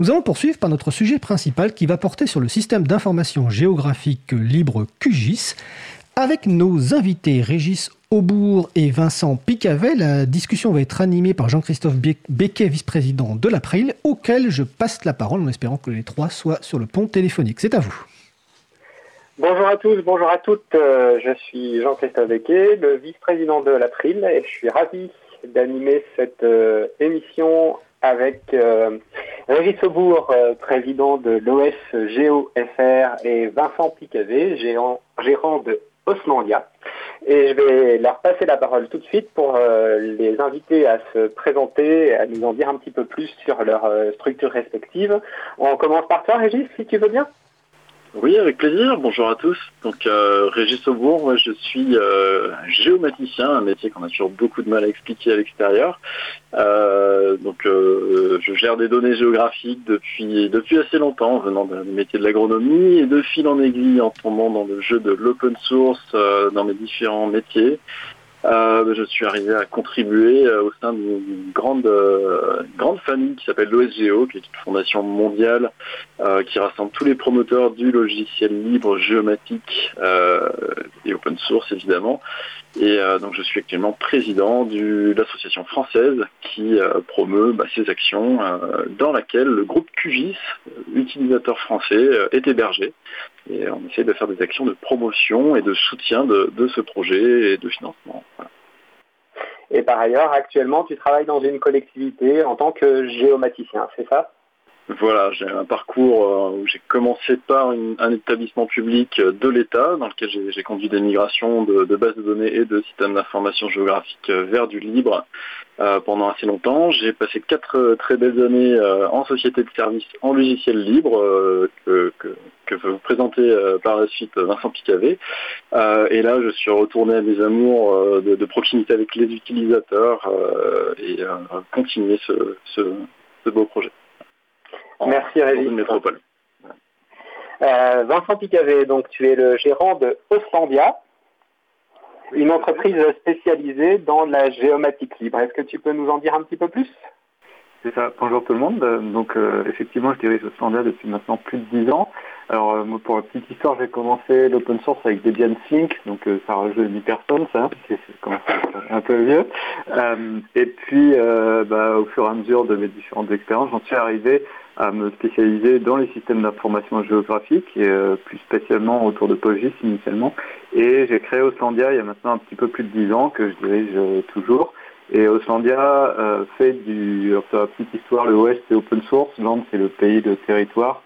Nous allons poursuivre par notre sujet principal qui va porter sur le système d'information géographique libre QGIS. Avec nos invités Régis Aubourg et Vincent Picavet, la discussion va être animée par Jean-Christophe Becquet, vice-président de l'April, auquel je passe la parole en espérant que les trois soient sur le pont téléphonique. C'est à vous. Bonjour à tous, bonjour à toutes. Euh, je suis Jean-Christophe Becquet, le vice-président de l'April, et je suis ravi d'animer cette euh, émission avec euh, Régis Aubourg, président de l'OS GeoFR, et Vincent Picavet, gérant, de Osmandia. Et je vais leur passer la parole tout de suite pour les inviter à se présenter, à nous en dire un petit peu plus sur leur structure respective. On commence par toi, Régis, si tu veux bien. Oui, avec plaisir. Bonjour à tous. Donc, euh, Régis Aubourg, moi je suis euh, géomaticien, un métier qu'on a toujours beaucoup de mal à expliquer à l'extérieur. Euh, donc, je gère des données géographiques depuis depuis assez longtemps, venant d'un métier de l'agronomie et de fil en aiguille en tombant dans le jeu de l'open source dans mes différents métiers. Euh, je suis arrivé à contribuer euh, au sein d'une grande, euh, grande famille qui s'appelle l'OSGO, qui est une fondation mondiale qui rassemble tous les promoteurs du logiciel libre géomatique et open source évidemment. Et donc je suis actuellement président de l'association française qui promeut bah, ces actions dans laquelle le groupe QGIS, utilisateur français, est hébergé. Et on essaie de faire des actions de promotion et de soutien de, ce projet et de financement. Et par ailleurs, actuellement, tu travailles dans une collectivité en tant que géomaticien, c'est ça? Voilà, j'ai un parcours euh, où j'ai commencé par un établissement public de l'État dans lequel j'ai conduit des migrations de, bases de données et de systèmes d'information géographique vers du libre euh, pendant assez longtemps. J'ai passé quatre très belles années euh, en société de services en logiciel libre que, que, vous présenter par la suite Vincent Picavet. et là, je suis retourné à mes amours de, proximité avec les utilisateurs et continuer ce beau projet. Merci Régis. Métropole. Euh, Vincent Picavet, donc tu es le gérant de Oslandia, une entreprise spécialisée dans la géomatique libre. Est-ce que tu peux nous en dire un petit peu plus? C'est ça. Bonjour tout le monde. Donc euh, effectivement, je dirige Oslandia depuis maintenant plus de 10 ans. Alors euh, pour la petite histoire, j'ai commencé l'open source avec Debian Sync, donc ça rajeunit personne, ça, c'est un peu vieux. et puis, bah, au fur et à mesure de mes différentes expériences, j'en suis arrivé à me spécialiser dans les systèmes d'information géographique, et euh, plus spécialement autour de PostGIS initialement. Et j'ai créé Oslandia il y a maintenant un petit peu plus de 10 ans, que je dirige euh, toujours. Et Oslandia euh, fait du, la petite histoire, le Ouest c'est open source, Land c'est le pays de territoire.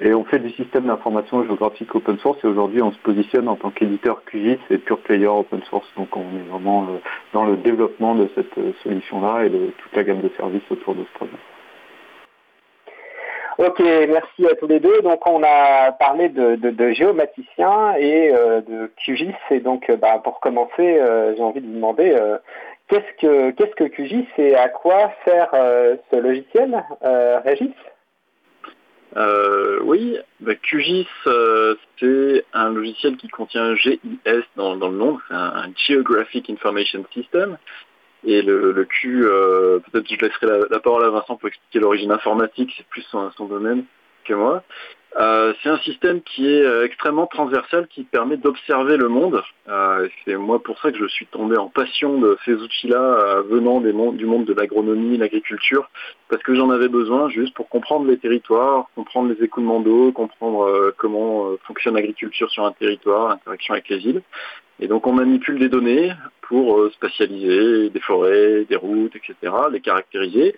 et on fait du système d'information géographique open source et aujourd'hui on se positionne en tant qu'éditeur QGIS et pure player open source. Donc on est vraiment dans le développement de cette solution-là et de toute la gamme de services autour de ce projet. Ok, merci à tous les deux. Donc on a parlé de, de, géomaticiens et euh, de QGIS. Et donc euh, bah, pour commencer, euh, j'ai envie de vous demander qu'est-ce que QGIS et à quoi sert ce logiciel, Régis? Oui, bah, QGIS, c'est un logiciel qui contient GIS dans, le nom, c'est un, Geographic Information System. Et le, Q, euh, peut-être je laisserai la, parole à Vincent pour expliquer l'origine informatique, c'est plus son, domaine que moi. Euh, c'est un système qui est euh, extrêmement transversal, qui permet d'observer le monde. c'est moi pour ça que je suis tombé en passion de ces outils-là venant des du monde de l'agronomie, l'agriculture, parce que j'en avais besoin juste pour comprendre les territoires, comprendre les écoulements d'eau, comprendre comment fonctionne l'agriculture sur un territoire, l'interaction avec les îles. Et donc on manipule des données pour euh, spatialiser des forêts, des routes, etc., les caractériser.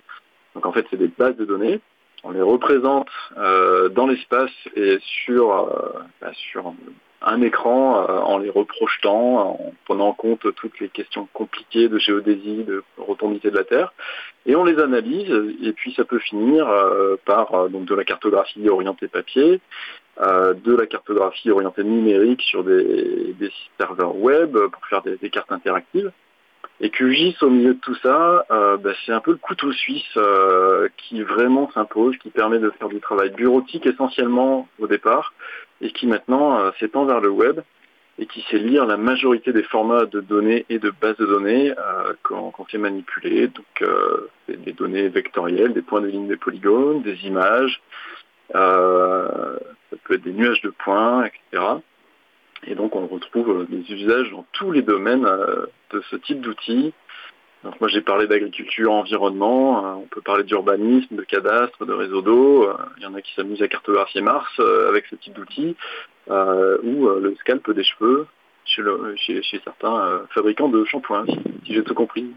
Donc en fait c'est des bases de données. On les représente euh, dans l'espace et sur, euh, bah, sur un écran en les reprojetant, en prenant en compte toutes les questions compliquées de géodésie, de rotondité de la Terre, et on les analyse, et puis ça peut finir par donc de la cartographie orientée papier, de la cartographie orientée numérique sur des, serveurs web pour faire des, cartes interactives. Et QGIS au milieu de tout ça, euh, bah, c'est un peu le couteau suisse euh, qui vraiment s'impose, qui permet de faire du travail bureautique essentiellement au départ, et qui maintenant s'étend vers le web. et qui sait lire la majorité des formats de données et de bases de données quand, quand c'est manipulé. Donc des données vectorielles, des points de ligne, des polygones, des images, ça peut être des nuages de points, etc. Et donc on retrouve des usages dans tous les domaines de ce type d'outils donc moi j'ai parlé d'agriculture, environnement, euh, on peut parler d'urbanisme, de cadastre, de réseau d'eau, euh, il y en a qui s'amusent à cartographier Mars euh, avec ce type d'outils, ou le scalp des cheveux chez, certains fabricants de shampoings, si, j'ai tout compris.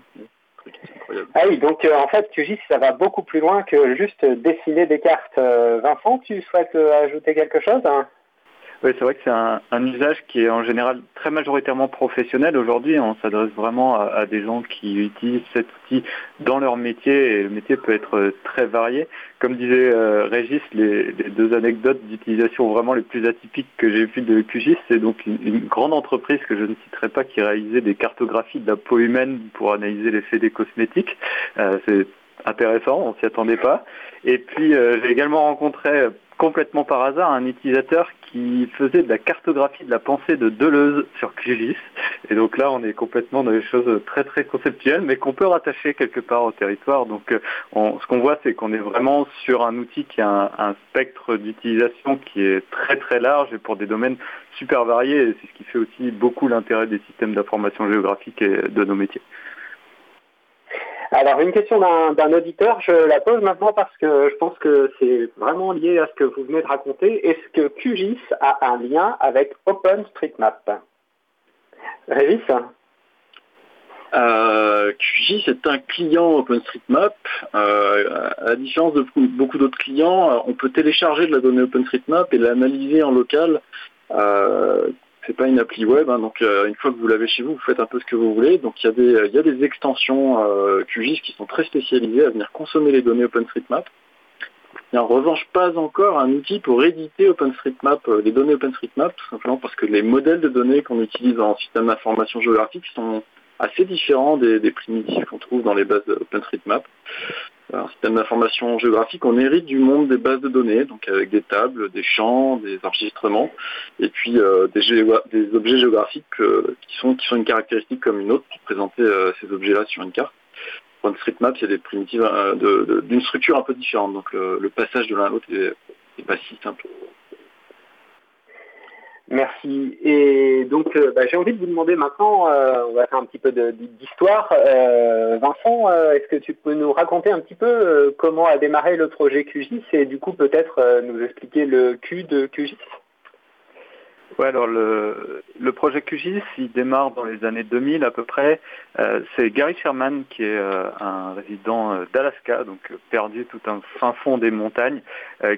Ah oui, donc en fait, QGIS, ça va beaucoup plus loin que juste dessiner des cartes. Vincent, tu souhaites ajouter quelque chose hein? Oui, c'est vrai que c'est un, usage qui est en général très majoritairement professionnel. Aujourd'hui, on s'adresse vraiment à, des gens qui utilisent cet outil dans leur métier et le métier peut être très varié. Comme disait euh, Régis, les, deux anecdotes d'utilisation vraiment les plus atypiques que j'ai vues de QGIS, c'est donc une, grande entreprise que je ne citerai pas qui réalisait des cartographies de la peau humaine pour analyser l'effet des cosmétiques. Euh, c'est intéressant, on s'y attendait pas. Et puis euh, j'ai également rencontré complètement par hasard un utilisateur qui faisait de la cartographie de la pensée de Deleuze sur QGIS. Et donc là, on est complètement dans des choses très très conceptuelles, mais qu'on peut rattacher quelque part au territoire. Donc euh, ce qu'on voit, c'est qu'on est vraiment sur un outil qui a un, spectre d'utilisation qui est très très large et pour des domaines super variés. C'est ce qui fait aussi beaucoup l'intérêt des systèmes d'information géographique et de nos métiers. Alors, une question d'un auditeur, je la pose maintenant parce que je pense que c'est vraiment lié à ce que vous venez de raconter. Est-ce que QGIS a un lien avec OpenStreetMap? Régis? Euh, QGIS est un client OpenStreetMap. Euh, à la différence de beaucoup d'autres clients, on peut télécharger de la donnée OpenStreetMap et l'analyser en local euh, c'est pas une appli web, hein, donc euh, une fois que vous l'avez chez vous, vous faites un peu ce que vous voulez. Donc il y a des, des extensions euh, QGIS qui sont très spécialisées à venir consommer les données OpenStreetMap. Il n'y a en revanche pas encore un outil pour éditer OpenStreetMap, euh, les données OpenStreetMap, tout simplement parce que les modèles de données qu'on utilise en système d'information géographique sont assez différents des, des primitifs qu'on trouve dans les bases OpenStreetMap un système d'information géographique, on hérite du monde des bases de données, donc avec des tables, des champs, des enregistrements, et puis euh, des, objets géographiques euh, qui, sont, qui sont une caractéristique comme une autre pour présenter euh, ces objets-là sur une carte. Pour OpenStreetMap, il y a des primitives d'une structure un peu différente, donc le, passage de l'un à l'autre n'est pas si simple. Merci. Et donc, euh, bah, j'ai envie de vous demander maintenant, euh, on va faire un petit peu d'histoire. Euh, Vincent, est-ce que tu peux nous raconter un petit peu comment a démarré le projet QGIS et du coup peut-être nous expliquer le Q de QGIS Ouais, alors le, le projet QGIS, il démarre dans les années 2000 à peu près. Euh, c'est Gary Sherman qui est euh, un résident euh, d'Alaska, donc perdu tout un fin fond des montagnes,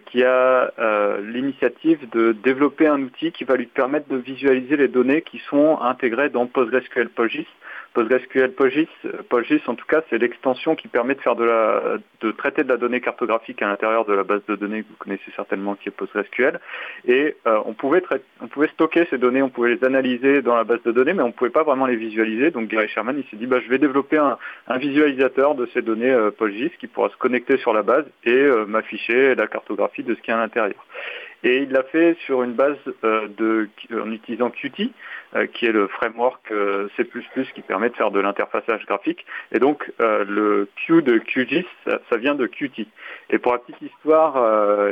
qui a l'initiative de développer un outil qui va lui permettre de visualiser les données qui sont intégrées dans PostgreSQL PostGIS. PostgreSQL PostGIS, en tout cas, c'est l'extension qui permet de faire de la, de traiter de la donnée cartographique à l'intérieur de la base de données que vous connaissez certainement qui est PostgreSQL. Et euh, on pouvait on pouvait stocker ces données, on pouvait les analyser dans la base de données, mais on pouvait pas vraiment les visualiser. Donc Gary Sherman, il s'est dit, bah, je vais développer un, visualisateur de ces données euh, PostGIS qui pourra se connecter sur la base et euh, m'afficher la cartographie de ce qu'il y a à l'intérieur. Et il l'a fait sur une base de, en utilisant Qt, euh, qui est le framework euh, C++ qui permet de faire de l'interfaçage graphique. Et donc euh, le Q de QGIS, ça, vient de Qt. Et pour la petite histoire,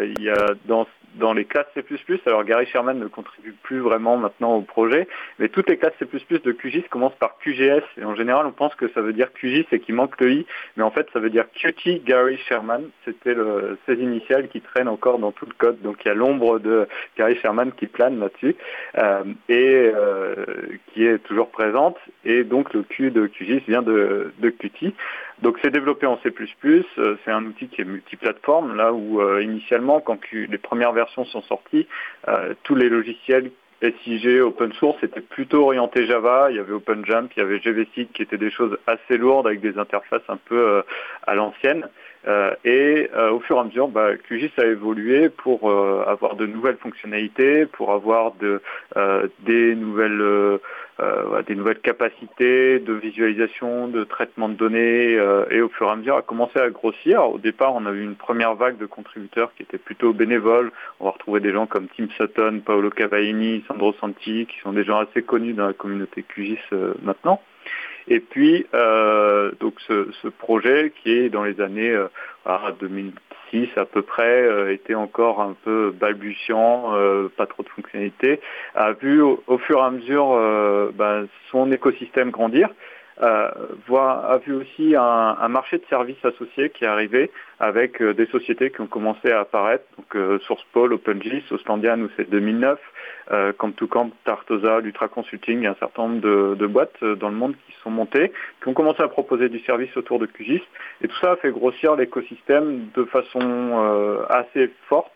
il y a dans dans les classes C++, alors Gary Sherman ne contribue plus vraiment maintenant au projet, mais toutes les classes C++ de QGIS commencent par QGS, et en général on pense que ça veut dire QGIS et qu'il manque le I, mais en fait ça veut dire Qt Gary Sherman, c'était ses initiales qui traînent encore dans tout le code, donc il y a l'ombre de Gary Sherman qui plane là-dessus, euh, et euh, qui est toujours présente, et donc le Q de QGIS vient de, de Qt. Donc c'est développé en C++, euh, c'est un outil qui est multiplateforme, là où euh, initialement, quand les premières versions sont sorties, euh, tous les logiciels SIG, open source, étaient plutôt orientés Java, il y avait OpenJump, il y avait GVSeed qui étaient des choses assez lourdes avec des interfaces un peu à l'ancienne. Et au fur et à mesure, bah, QGIS a évolué pour avoir de nouvelles fonctionnalités, pour avoir de, des nouvelles euh, des nouvelles capacités de visualisation, de traitement de données, euh, et au fur et à mesure a commencé à grossir. Au départ, on a eu une première vague de contributeurs qui étaient plutôt bénévoles. On va retrouver des gens comme Tim Sutton, Paolo Cavaini, Sandro Santi, qui sont des gens assez connus dans la communauté QGIS euh, maintenant. Et puis, donc ce, projet qui est dans les années 2000, à peu près euh, était encore un peu balbutiant, euh, pas trop de fonctionnalités, a vu au, fur et à mesure euh, ben, son écosystème grandir. A vu aussi un, marché de services associés qui est arrivé avec des sociétés qui ont commencé à apparaître, donc SourcePol, OpenGIS, Oslandia, nous c'est 2009, euh, Camp to Camp, Tartosa, Lutra Consulting, il y a un certain nombre de, boîtes dans le monde qui sont montées, qui ont commencé à proposer du service autour de QGIS. Et tout ça a fait grossir l'écosystème de façon euh, assez forte.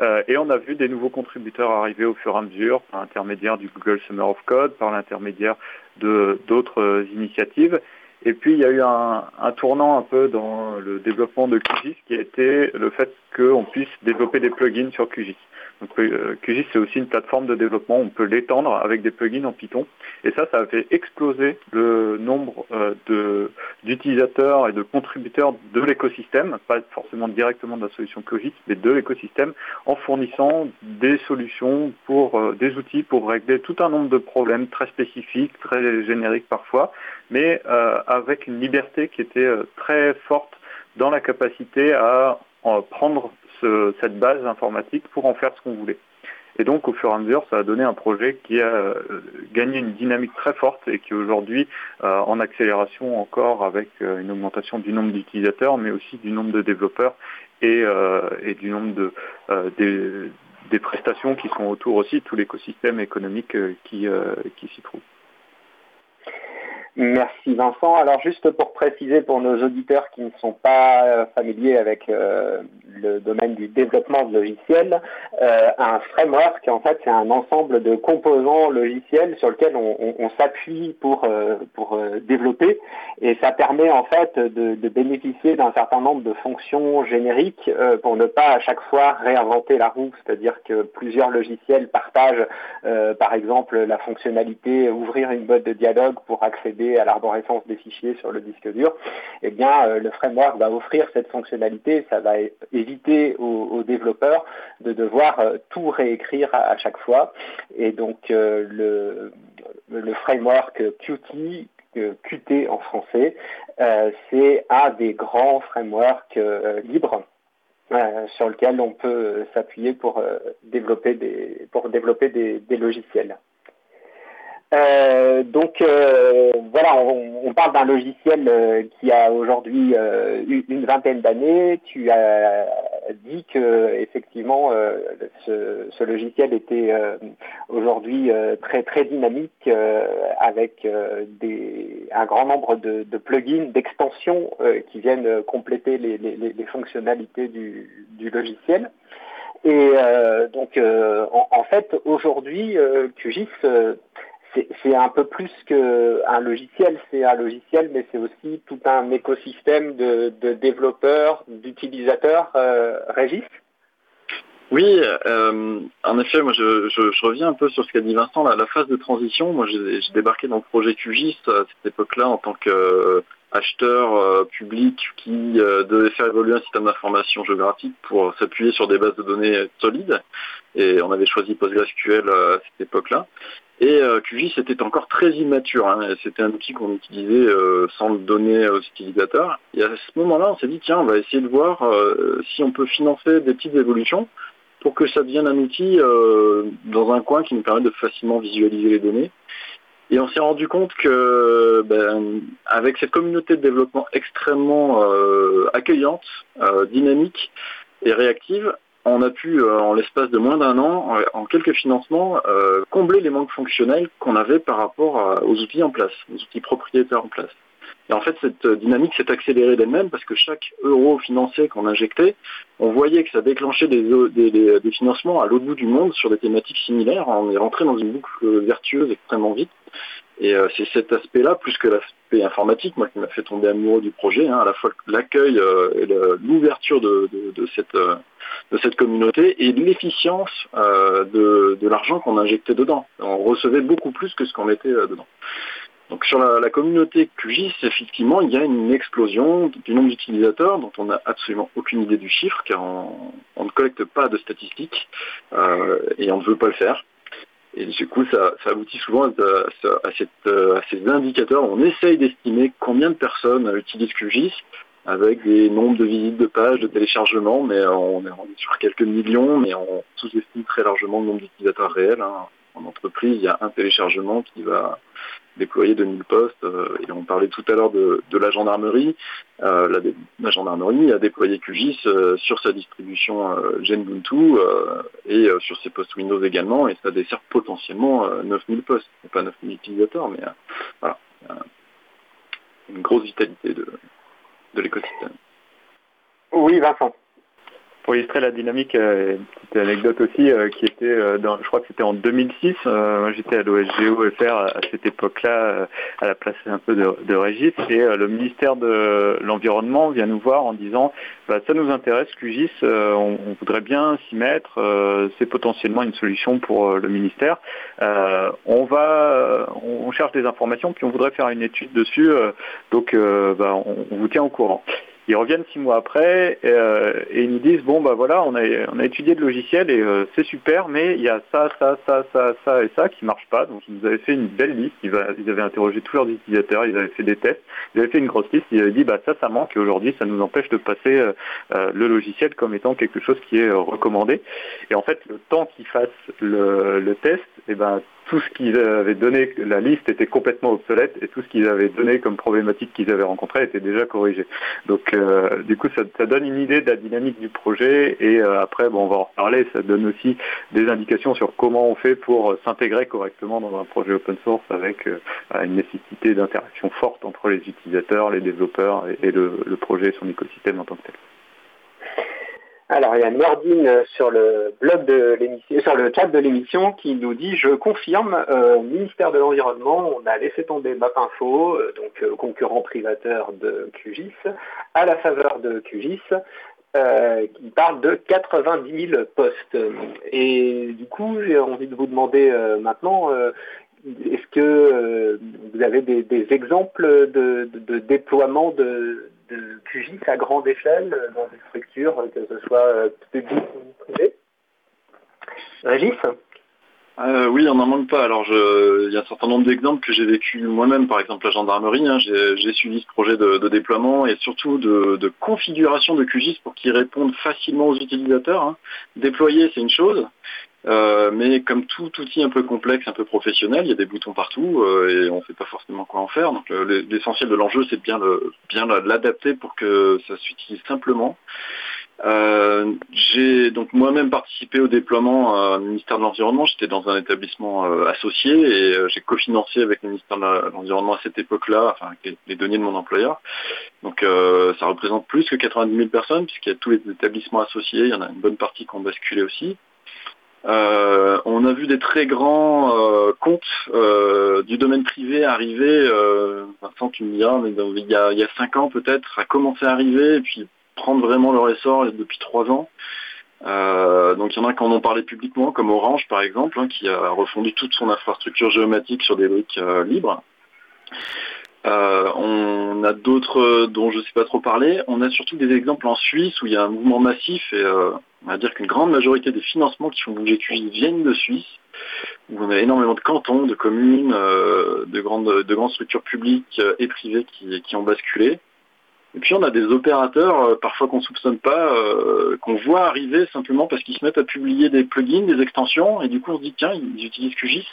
Euh, et on a vu des nouveaux contributeurs arriver au fur et à mesure par l'intermédiaire du Google Summer of Code, par l'intermédiaire de d'autres initiatives. Et puis il y a eu un, tournant un peu dans le développement de QGIS qui a été le fait qu'on puisse développer des plugins sur QGIS. Donc euh, QGIS c'est aussi une plateforme de développement, on peut l'étendre avec des plugins en Python. Et ça, ça a fait exploser le nombre euh, d'utilisateurs et de contributeurs de l'écosystème, pas forcément directement de la solution QGIS, mais de l'écosystème, en fournissant des solutions pour euh, des outils pour régler tout un nombre de problèmes très spécifiques, très génériques parfois, mais avec une liberté qui était très forte dans la capacité à prendre cette base informatique pour en faire ce qu'on voulait. Et donc, au fur et à mesure, ça a donné un projet qui a euh, gagné une dynamique très forte et qui est aujourd'hui euh, en accélération encore avec euh, une augmentation du nombre d'utilisateurs, mais aussi du nombre de développeurs et, du nombre de, des, des, prestations qui sont autour aussi, tout l'écosystème économique qui, qui s'y trouve. Merci Vincent. Alors juste pour préciser pour nos auditeurs qui ne sont pas euh, familiers avec euh, le domaine du développement de logiciels, euh, un framework en fait c'est un ensemble de composants logiciels sur lequel on, s'appuie pour, développer et ça permet en fait de bénéficier d'un certain nombre de fonctions génériques pour ne pas à chaque fois réinventer la roue, c'est-à-dire que plusieurs logiciels partagent par exemple la fonctionnalité ouvrir une boîte de dialogue pour accéder à l'arborescence des fichiers sur le disque dur, eh bien, euh, le framework va offrir cette fonctionnalité. Ça va éviter aux, développeurs de devoir euh, tout réécrire à, chaque fois. Et donc, euh, le, le framework Qt, Qt en français, c'est un des grands frameworks libres sur lequel on peut s'appuyer pour développer des pour développer des logiciels. Euh, donc euh, voilà, on, parle d'un logiciel euh, qui a aujourd'hui une vingtaine d'années. Tu as dit que effectivement ce, logiciel était aujourd'hui très très dynamique avec des, un grand nombre de, plugins, d'extensions qui viennent compléter les, fonctionnalités du, logiciel. Et donc, en, fait, aujourd'hui, QGIS c'est un peu plus qu'un logiciel, c'est un logiciel, mais c'est aussi tout un écosystème de, développeurs, d'utilisateurs. Euh, Régis? Oui, euh, en effet, moi je, reviens un peu sur ce qu'a dit Vincent, la, phase de transition. Moi j'ai débarqué dans le projet QGIS à cette époque-là en tant qu'acheteur euh, public qui devait faire évoluer un système d'information géographique pour s'appuyer sur des bases de données solides. Et on avait choisi PostgreSQL à cette époque-là. Et euh, QGIS était encore très immature. Hein. C'était un outil qu'on utilisait euh, sans le donner aux utilisateurs. Et à ce moment-là, on s'est dit, tiens, on va essayer de voir euh, si on peut financer des petites évolutions pour que ça devienne un outil dans un coin qui nous permet de facilement visualiser les données. Et on s'est rendu compte que, ben, avec cette communauté de développement extrêmement accueillante, dynamique et réactive, on a pu, euh, en l'espace de moins d'un an, en quelques financements, euh, combler les manques fonctionnels qu'on avait par rapport aux outils en place, aux outils propriétaires en place. Et en fait, cette dynamique s'est accélérée d'elle-même parce que chaque euro financé qu'on injectait, on voyait que ça déclenchait des, des financements à l'autre bout du monde sur des thématiques similaires. On est rentré dans une boucle vertueuse extrêmement vite. Et euh, c'est cet aspect-là, plus que l'aspect informatique, moi qui m'a fait tomber amoureux du projet, hein, à la fois l'accueil euh, et l'ouverture de, cette, euh, de cette communauté et l'efficience de, l'argent qu'on injectait dedans. On recevait beaucoup plus que ce qu'on mettait dedans. Donc sur la, communauté QGIS, effectivement, il y a une explosion du nombre d'utilisateurs dont on n'a absolument aucune idée du chiffre, car on, on ne collecte pas de statistiques et on ne veut pas le faire. Et du coup, ça, aboutit souvent à, ces indicateurs. On essaye d'estimer combien de personnes utilisent QGIS avec des nombres de visites de pages, de téléchargements, mais on est, sur quelques millions, mais on sous-estime très largement le nombre d'utilisateurs réels. Hein en entreprise, il y a un téléchargement qui va déployer 2000 postes. Euh, et on parlait tout à l'heure de, la gendarmerie. Euh, la, gendarmerie a déployé QGIS euh, sur sa distribution Genbuntu et sur ses postes Windows également. Et ça dessert potentiellement 9000 postes. Pas 9000 utilisateurs, mais voilà. Une grosse vitalité de, de l'écosystème. Oui, Vincent pour illustrer la dynamique, euh, une petite anecdote aussi euh, qui était, euh, dans, je crois que c'était en 2006. moi, j'étais à l'OSGO FR à, cette époque-là, à la place un peu de, de Régis, et le ministère de l'environnement vient nous voir en disant bah, ça nous intéresse, QGIS, on, on, voudrait bien s'y mettre, c'est potentiellement une solution pour le ministère. on va, on, cherche des informations, puis on voudrait faire une étude dessus, donc bah, on, on vous tient au courant. Ils reviennent six mois après euh, et ils nous disent bon bah voilà on a on a étudié le logiciel et euh, c'est super mais il y a ça ça ça ça ça et ça qui marche pas. Donc ils nous avaient fait une belle liste. Ils, avaient interrogé tous leurs utilisateurs. Ils avaient fait des tests. Ils avaient fait une grosse liste. Ils avaient dit bah ça ça manque. Et aujourd'hui ça nous empêche de passer euh, le logiciel comme étant quelque chose qui est recommandé. Et en fait le temps qu'ils fassent le, le test et eh ben tout ce qu'ils avaient donné, la liste était complètement obsolète et tout ce qu'ils avaient donné comme problématique qu'ils avaient rencontré était déjà corrigé. Donc euh, du coup ça, donne une idée de la dynamique du projet et euh, après bon, on va en reparler, ça donne aussi des indications sur comment on fait pour s'intégrer correctement dans un projet open source avec euh, une nécessité d'interaction forte entre les utilisateurs, les développeurs et, le, le projet et son écosystème en tant que tel. Alors, il y a Nordine sur le blog de l'émission, sur le chat de l'émission qui nous dit Je confirme, euh, ministère de l'Environnement, on a laissé tomber MapInfo, euh, donc euh, concurrent privateur de QGIS, à la faveur de QGIS, qui parle de 90 000 postes. Et du coup, j'ai envie de vous demander maintenant, est-ce que vous avez des, exemples de, déploiement de, de QGIS à grande échelle euh, dans des structures, que ce soit euh, publiques ou privées Régis euh, oui, on n'en manque pas. Alors, il y a un certain nombre d'exemples que j'ai vécu moi-même, par exemple la gendarmerie. Hein. j'ai suivi ce projet de, déploiement et surtout de, configuration de QGIS pour qu'il réponde facilement aux utilisateurs. Hein. Déployer, c'est une chose, euh, mais comme tout outil un peu complexe, un peu professionnel, il y a des boutons partout euh, et on ne sait pas forcément quoi en faire. Donc l'essentiel de l'enjeu, c'est de bien bien l'adapter pour que ça s'utilise simplement. Euh, j'ai donc moi-même participé au déploiement au ministère de l'Environnement. J'étais dans un établissement associé et j'ai cofinancé avec le ministère de l'Environnement à cette époque-là, enfin avec les, données de mon employeur. Donc ça représente plus que 90 000 personnes puisqu'il y a tous les établissements associés. Il y en a une bonne partie qui ont basculé aussi. Euh, on a vu des très grands euh, comptes euh, du domaine privé arriver, Vincent tu me diras, il y a, cinq ans peut-être, à commencer à arriver et puis prendre vraiment leur essor depuis trois ans. donc il y en a qui en ont parlé publiquement, comme Orange par exemple, hein, qui a refondu toute son infrastructure géomatique sur des briques libres. on a d'autres dont je ne sais pas trop parler. On a surtout des exemples en Suisse où il y a un mouvement massif et on va dire qu'une grande majorité des financements qui font bouger QGIS viennent de Suisse, où on a énormément de cantons, de communes, euh, de, grandes, de grandes structures publiques euh, et privées qui, ont basculé. Et puis on a des opérateurs, euh, parfois qu'on ne soupçonne pas, qu'on voit arriver simplement parce qu'ils se mettent à publier des plugins, des extensions, et du coup on se dit tiens, ils utilisent QGIS.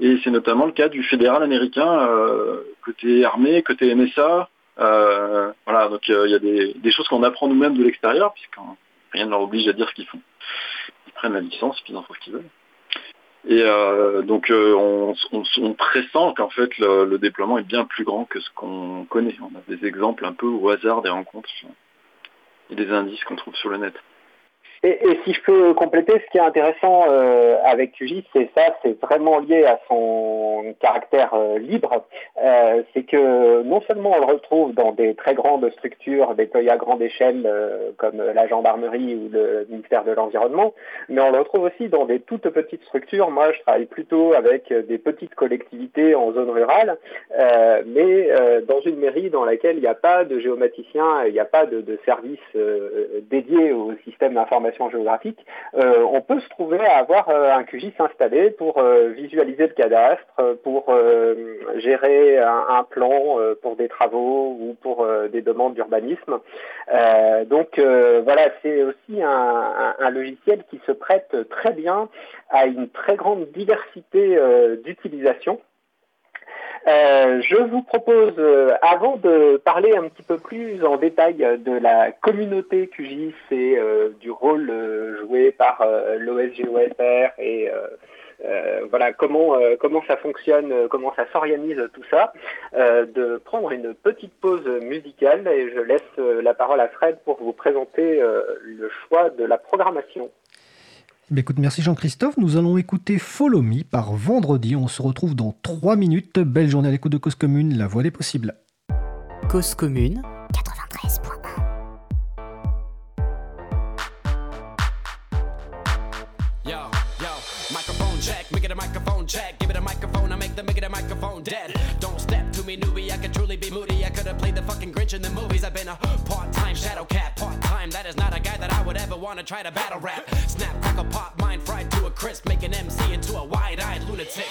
Et c'est notamment le cas du fédéral américain, côté armée, côté NSA. voilà, donc il y a des, des choses qu'on apprend nous-mêmes de l'extérieur, puisqu'on rien ne leur oblige à dire ce qu'ils font. Ils prennent la licence, puis ils en font ce qu'ils veulent. Et euh, donc euh, on, pressent qu'en fait le, déploiement est bien plus grand que ce qu'on connaît. On a des exemples un peu au hasard des rencontres et des indices qu'on trouve sur le net. Et, si je peux compléter, ce qui est intéressant euh, avec QGIS, c'est ça, c'est vraiment lié à son caractère euh, libre. Euh, c'est que non seulement on le retrouve dans des très grandes structures déployées à grande échelle, comme la gendarmerie ou le ministère de l'Environnement, mais on le retrouve aussi dans des toutes petites structures. Moi, je travaille plutôt avec des petites collectivités en zone rurale, mais dans une mairie dans laquelle il n'y a pas de géomaticien, il n'y a pas de, de service dédié au système d'information géographique, euh, on peut se trouver à avoir euh, un QGIS installé pour euh, visualiser le cadastre, pour gérer un, plan pour des travaux ou pour des demandes d'urbanisme. donc voilà, c'est aussi un, logiciel qui se prête très bien à une très grande diversité d'utilisation. Euh, je vous propose, euh, avant de parler un petit peu plus en détail de la communauté QGIS et euh, du rôle joué par l'OSGOFR et voilà comment comment ça fonctionne, comment ça s'organise tout ça, de prendre une petite pause musicale et je laisse la parole à Fred pour vous présenter le choix de la programmation. Bah, écoute, merci Jean-Christophe. Nous allons écouter Follow Me par vendredi. On se retrouve dans 3 minutes. Belle journée à l'écoute de Cause Commune, la voix des possibles. Cause Commune 93.1 Yo, yo, microphone check, make it a microphone check. Give it a microphone, I make the make it a microphone dead. Don't step to me, newbie, I could truly be moody. I could have played the fucking Grinch in the movies. I've been a part time shadow cat, part time. That is not a guy that I would ever want to try to battle rap. Snap, crackle, pop, mind fried to a crisp, make an MC into a wide eyed lunatic.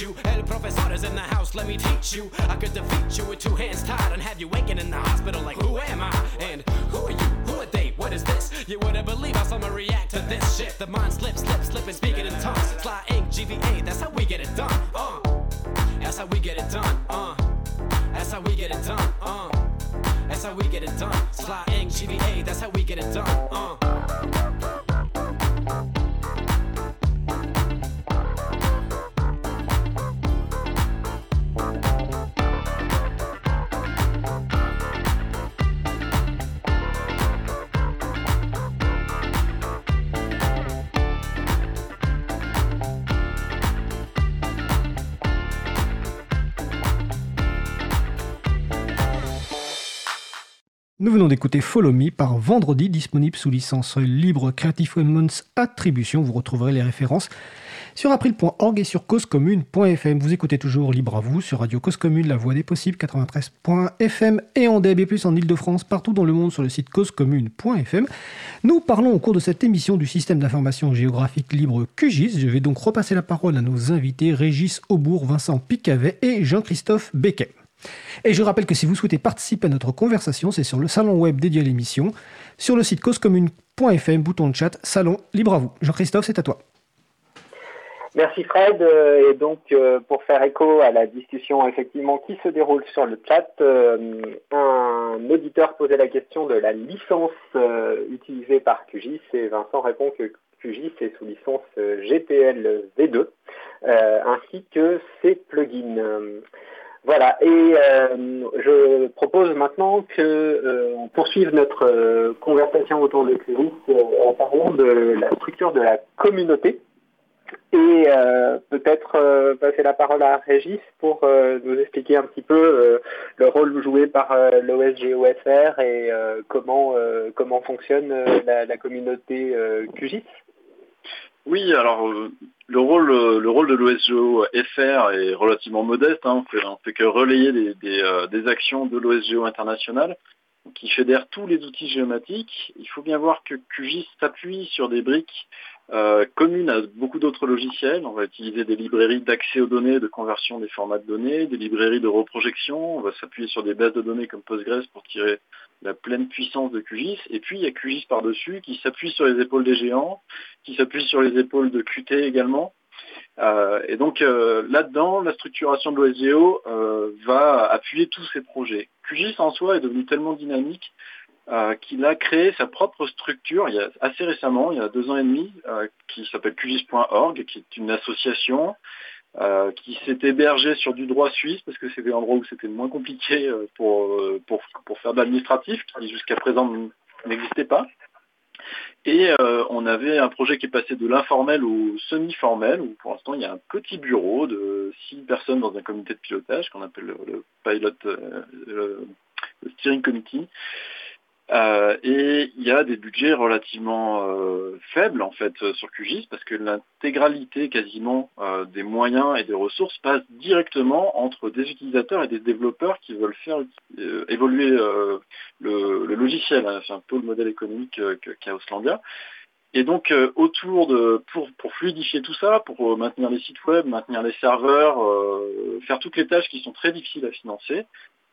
You. El professor is in the house, let me teach you. I could defeat you with two hands tied and have you waking in the hospital like, who am I? And who are you? Who are they? What is this? You wouldn't believe how someone react to this shit. The mind slips, slips, slipping, speaking in tongues. Sly ink, GVA, that's how we get it done. Uh, that's how we get it done. Uh, that's how we get it done. Uh, that's how we get it done. Sly ink, GVA, that's how we get it done. Uh. Nous venons d'écouter Follow Me par Vendredi, disponible sous licence libre Creative Commons Attribution. Vous retrouverez les références sur april.org et sur causecommune.fm. Vous écoutez toujours Libre à vous sur Radio Cause Commune, la voix des possibles, 93.fm et en DAB+, en Ile-de-France, partout dans le monde sur le site causecommune.fm. Nous parlons au cours de cette émission du système d'information géographique libre QGIS. Je vais donc repasser la parole à nos invités Régis Aubourg, Vincent Picavet et Jean-Christophe Becquet. Et je rappelle que si vous souhaitez participer à notre conversation, c'est sur le salon web dédié à l'émission, sur le site causecommune.fm, bouton de chat, salon, libre à vous. Jean-Christophe, c'est à toi. Merci Fred. Euh, et donc, euh, pour faire écho à la discussion effectivement qui se déroule sur le chat, euh, un auditeur posait la question de la licence utilisée par QGIS et Vincent répond que QGIS est sous licence GPL V2, ainsi que ses plugins. Voilà, et je propose maintenant qu'on poursuive notre conversation autour de QGIS en parlant de la structure de la communauté. Et euh, peut-être euh, passer la parole à Régis pour euh, nous expliquer un petit peu le rôle joué par l'OSGOFR et comment, comment fonctionne la, communauté QGIS. Oui, alors le rôle, le rôle de l'OSGO-FR est relativement modeste. Hein. On, fait, fait que relayer des, des actions de l'OSGO international qui fédère tous les outils géomatiques. Il faut bien voir que QGIS s'appuie sur des briques euh, commune à beaucoup d'autres logiciels. On va utiliser des librairies d'accès aux données, de conversion des formats de données, des librairies de reprojection. On va s'appuyer sur des bases de données comme Postgres pour tirer la pleine puissance de QGIS. Et puis il y a QGIS par-dessus qui s'appuie sur les épaules des géants, qui s'appuie sur les épaules de Qt également. Euh, et donc euh, là-dedans, la structuration de l'OSGO va appuyer tous ces projets. QGIS en soi est devenu tellement dynamique qu'il a créé sa propre structure il y a assez récemment, il y a deux ans et demi, euh, qui s'appelle QGIS.org, qui est une association euh, qui s'est hébergée sur du droit suisse parce que c'était un endroit où c'était moins compliqué pour, pour, pour faire de l'administratif, qui jusqu'à présent n'existait pas. Et on avait un projet qui est passé de l'informel au semi-formel, où pour l'instant il y a un petit bureau de six personnes dans un comité de pilotage qu'on appelle le, pilot, le steering committee, euh, et il y a des budgets relativement euh, faibles en fait sur QGIS parce que l'intégralité quasiment euh, des moyens et des ressources passe directement entre des utilisateurs et des développeurs qui veulent faire évoluer le, logiciel. Hein. C'est un peu le modèle économique qu'a Auslandia. Et donc autour de pour fluidifier tout ça, pour maintenir les sites web, maintenir les serveurs, faire toutes les tâches qui sont très difficiles à financer,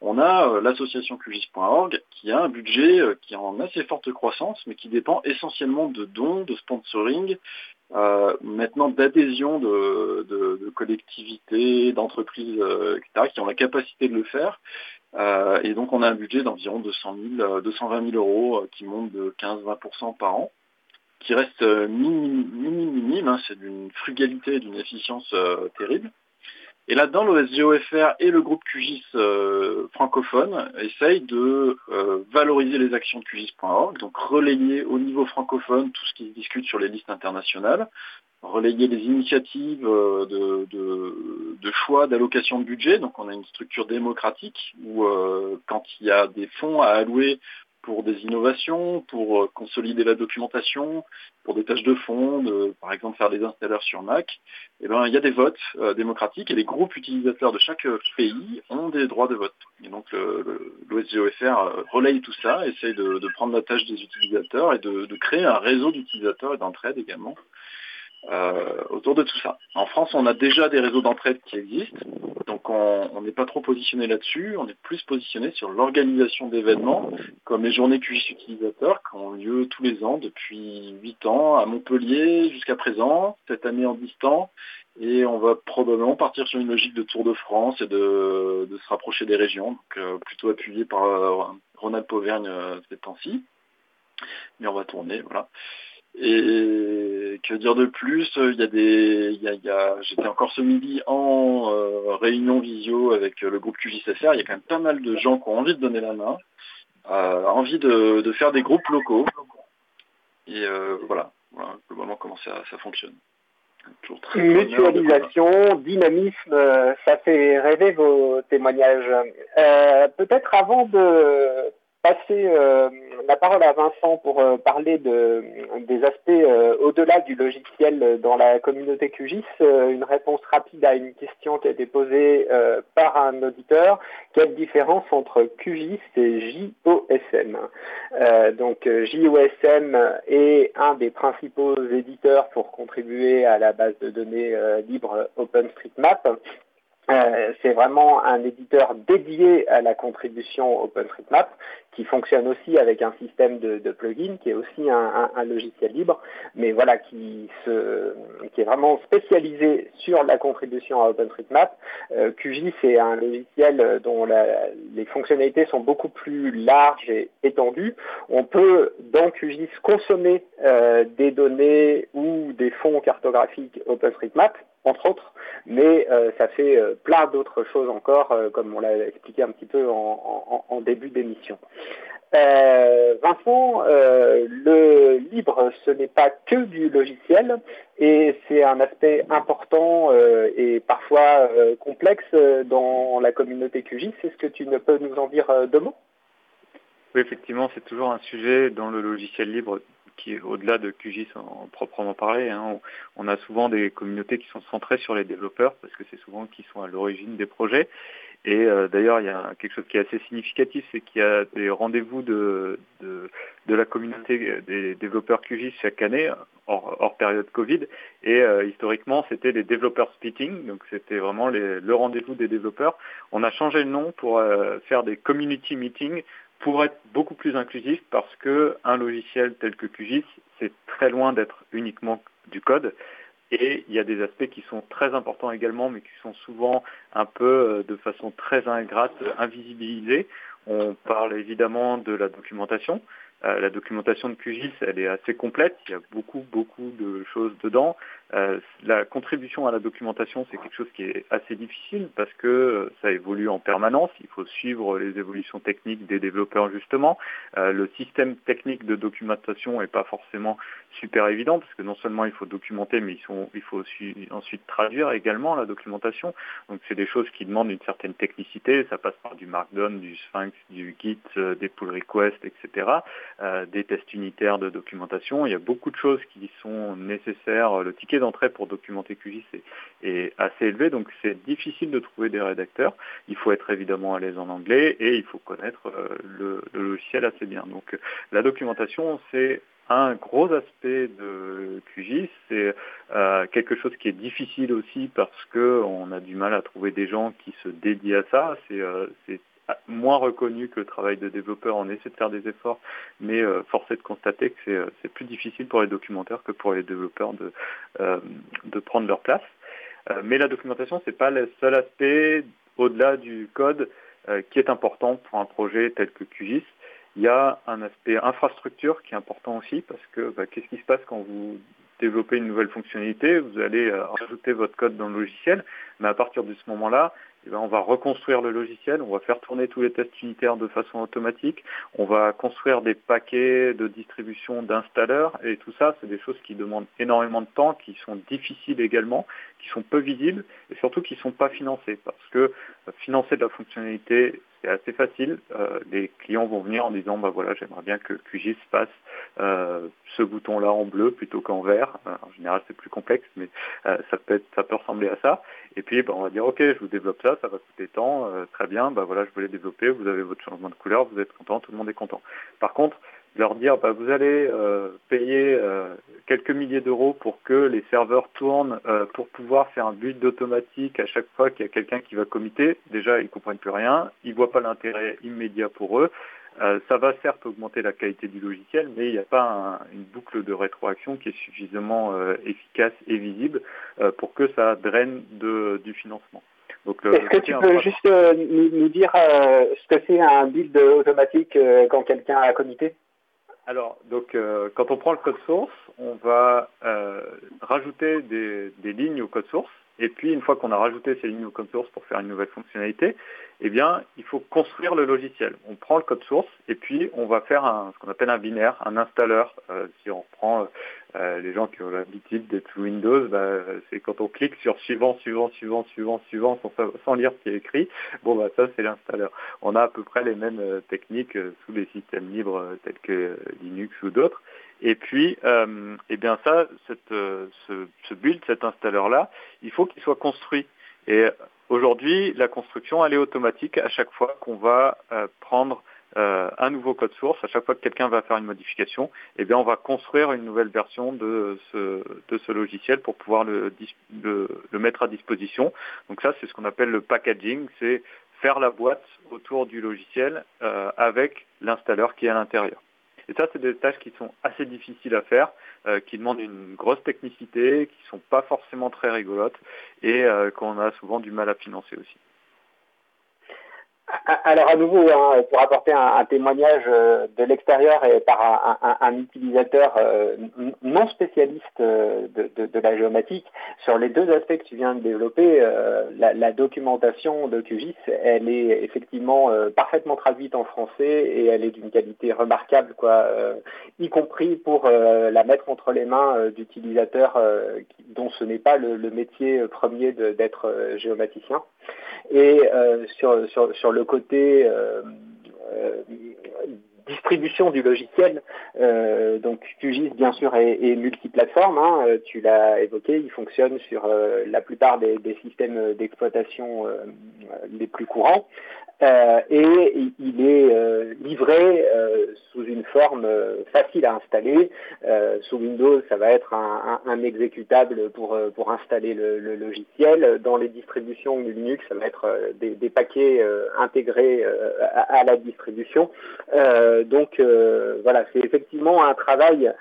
on a euh, l'association QGIS.org qui a un budget euh, qui est en assez forte croissance, mais qui dépend essentiellement de dons, de sponsoring, euh, maintenant d'adhésion de, collectivités, d'entreprises, etc., qui ont la capacité de le faire. et donc on a un budget d'environ 200 000, 220 000 euros qui monte de 15-20% par an, qui reste minime, hein, c'est d'une frugalité et d'une efficience terrible. Et là-dedans, l'OSGOFR et le groupe QGIS euh, francophone essayent de euh, valoriser les actions de QGIS.org, donc relayer au niveau francophone tout ce qui se discute sur les listes internationales, relayer les initiatives euh, de, choix d'allocation de budget. Donc on a une structure démocratique où quand il y a des fonds à allouer pour des innovations, pour euh, consolider la documentation, pour des tâches de fond, par exemple faire des installeurs sur Mac, eh ben, il y a des votes euh, démocratiques et les groupes utilisateurs de chaque euh, pays ont des droits de vote. Et donc l'OSGOFR relaye tout ça, essaye de, prendre la tâche des utilisateurs et de, de créer un réseau d'utilisateurs et d'entraide également autour de tout ça. En France, on a déjà des réseaux d'entraide qui existent, donc on n'est pas trop positionné là-dessus, on est plus positionné sur l'organisation d'événements, comme les journées QGIS utilisateurs qui ont lieu tous les ans depuis 8 ans à Montpellier jusqu'à présent, cette année en distance, et on va probablement partir sur une logique de Tour de France et de, se rapprocher des régions, donc euh, plutôt appuyé par euh, Ronald Pauvergne euh, ces temps-ci. Mais on va tourner, voilà. Et que dire de plus Il y a des, il y a, j'étais encore ce midi en euh, réunion visio avec le groupe QJCFR. Il y a quand même pas mal de gens qui ont envie de donner la main, euh, envie de, faire des groupes locaux. Et euh, voilà, voilà, globalement comment ça, ça fonctionne. Mutualisation, dynamisme, ça fait rêver vos témoignages. Peut-être avant de passer euh, la parole à Vincent pour euh, parler de, des aspects euh, au-delà du logiciel dans la communauté QGIS. une réponse rapide à une question qui a été posée par un auditeur. Quelle différence entre QGIS et JOSM Donc JOSM est un des principaux éditeurs pour contribuer à la base de données libre OpenStreetMap. Euh, c'est vraiment un éditeur dédié à la contribution OpenStreetMap qui fonctionne aussi avec un système de, de plugin, qui est aussi un, logiciel libre, mais voilà, qui, est vraiment spécialisé sur la contribution à OpenStreetMap. Euh, QGIS est un logiciel dont les fonctionnalités sont beaucoup plus larges et étendues. On peut dans QGIS consommer euh, des données ou des fonds cartographiques OpenStreetMap entre autres, mais euh, ça fait euh, plein d'autres choses encore, euh, comme on l'a expliqué un petit peu en, en, début d'émission. Vincent, le libre, ce n'est pas que du logiciel, et c'est un aspect important et parfois complexe dans la communauté QGIS. Est-ce que tu ne peux nous en dire deux mots? Oui, effectivement, c'est toujours un sujet dans le logiciel libre qui est au-delà de QGIS en, proprement parler. Hein. On, a souvent des communautés qui sont centrées sur les développeurs parce que c'est souvent qui sont à l'origine des projets. Et euh, d'ailleurs, il y a quelque chose qui est assez significatif, c'est qu'il y a des rendez-vous de, de, de, la communauté des développeurs QGIS chaque année, hors, hors période Covid. Et euh, historiquement, c'était des développeurs splitting, donc c'était vraiment les, le rendez-vous des développeurs. On a changé le nom pour euh, faire des community meetings pour être beaucoup plus inclusif parce que un logiciel tel que QGIS, c'est très loin d'être uniquement du code. Et il y a des aspects qui sont très importants également, mais qui sont souvent un peu euh, de façon très ingrate, invisibilisés. On parle évidemment de la documentation. Euh, la documentation de QGIS, elle est assez complète. Il y a beaucoup, beaucoup de choses dedans. Euh, la contribution à la documentation, c'est quelque chose qui est assez difficile parce que euh, ça évolue en permanence. Il faut suivre les évolutions techniques des développeurs justement. Euh, le système technique de documentation n'est pas forcément super évident parce que non seulement il faut documenter, mais il faut ensuite traduire également la documentation. Donc c'est des choses qui demandent une certaine technicité. Ça passe par du Markdown, du Sphinx, du Git, des pull requests, etc. des tests unitaires de documentation. Il y a beaucoup de choses qui sont nécessaires. Le ticket d'entrée pour documenter QGIS est, assez élevé, donc c'est difficile de trouver des rédacteurs. Il faut être évidemment à l'aise en anglais et il faut connaître euh, le, logiciel assez bien. Donc la documentation, c'est un gros aspect de QGIS, c'est euh, quelque chose qui est difficile aussi parce que on a du mal à trouver des gens qui se dédient à ça. C'est euh, moins reconnu que le travail de développeur. On essaie de faire des efforts, mais euh, force est de constater que c'est, euh, plus difficile pour les documentaires que pour les développeurs de, euh, de prendre leur place. Euh, mais la documentation, c'est pas le seul aspect au-delà du code qui est important pour un projet tel que QGIS. Il y a un aspect infrastructure qui est important aussi parce que bah, qu'est-ce qui se passe quand vous développez une nouvelle fonctionnalité, vous allez rajouter votre code dans le logiciel, mais à partir de ce moment-là, eh ben, on va reconstruire le logiciel, on va faire tourner tous les tests unitaires de façon automatique, on va construire des paquets de distribution d'installeurs, et tout ça, c'est des choses qui demandent énormément de temps, qui sont difficiles également, qui sont peu visibles, et surtout qui ne sont pas financées, parce que euh, financer de la fonctionnalité, c'est assez facile. Euh, les clients vont venir en disant, bah voilà, j'aimerais bien que QGIS passe euh, ce bouton-là en bleu plutôt qu'en vert. Euh, en général, c'est plus complexe, mais euh, ça peut être, ça peut ressembler à ça. Et puis, bah, on va dire, ok, je vous développe ça, ça va coûter tant, euh, très bien. Bah voilà, je voulais développer. Vous avez votre changement de couleur, vous êtes content, tout le monde est content. Par contre, leur dire bah, vous allez euh, payer euh, quelques milliers d'euros pour que les serveurs tournent euh, pour pouvoir faire un build automatique à chaque fois qu'il y a quelqu'un qui va commiter. Déjà, ils comprennent plus rien, ils voient pas l'intérêt immédiat pour eux. Euh, ça va certes augmenter la qualité du logiciel, mais il n'y a pas un, une boucle de rétroaction qui est suffisamment euh, efficace et visible euh, pour que ça draine de, du financement. Est-ce que tu peux juste nous, nous, dire ce que c'est un build automatique quand quelqu'un a commité alors, donc, euh, quand on prend le code source, on va euh, rajouter des, des, lignes au code source. Et puis, une fois qu'on a rajouté ces lignes au code source pour faire une nouvelle fonctionnalité, eh bien, il faut construire le logiciel. On prend le code source et puis on va faire un, ce qu'on appelle un binaire, un installeur. Euh, si on prend euh, les gens qui ont l'habitude d'être sous Windows, bah, c'est quand on clique sur suivant, suivant, suivant, suivant, suivant, sans, sans lire ce qui est écrit. Bon, bah, ça, c'est l'installeur. On a à peu près les mêmes euh, techniques euh, sous les systèmes libres euh, tels que Linux ou d'autres. Et puis, euh, eh bien ça, cette, euh, ce, ce, build, cet installeur-là, il faut qu'il soit construit. Et aujourd'hui, la construction, elle est automatique à chaque fois qu'on va euh, prendre euh, un nouveau code source, à chaque fois que quelqu'un va faire une modification, eh bien, on va construire une nouvelle version de ce, de ce logiciel pour pouvoir le, le, le mettre à disposition. Donc ça, c'est ce qu'on appelle le packaging, c'est faire la boîte autour du logiciel avec l'installeur qui est à l'intérieur. Et ça, c'est des tâches qui sont assez difficiles à faire, qui demandent une grosse technicité, qui ne sont pas forcément très rigolotes et qu'on a souvent du mal à financer aussi. Alors à nouveau, hein, pour apporter un, témoignage euh, de l'extérieur et par un, utilisateur euh, non spécialiste euh, de, la géomatique, sur les deux aspects que tu viens de développer, la, documentation de QGIS, elle est effectivement parfaitement traduite en français et elle est d'une qualité remarquable, quoi, y compris pour la mettre entre les mains d'utilisateurs dont ce n'est pas le, métier premier d'être géomaticien. Et sur, sur, sur le côté euh, euh, distribution du logiciel. Euh, donc QGIS bien sûr est, multiplateforme, hein, tu l'as évoqué, il fonctionne sur la plupart des systèmes d'exploitation les plus courants. Euh, et il est euh, livré euh, sous une forme facile à installer. sous Windows, ça va être un, exécutable pour, pour installer le, logiciel. Dans les distributions Linux, ça va être des, paquets intégrés à, la distribution. donc voilà, c'est effectivement un travail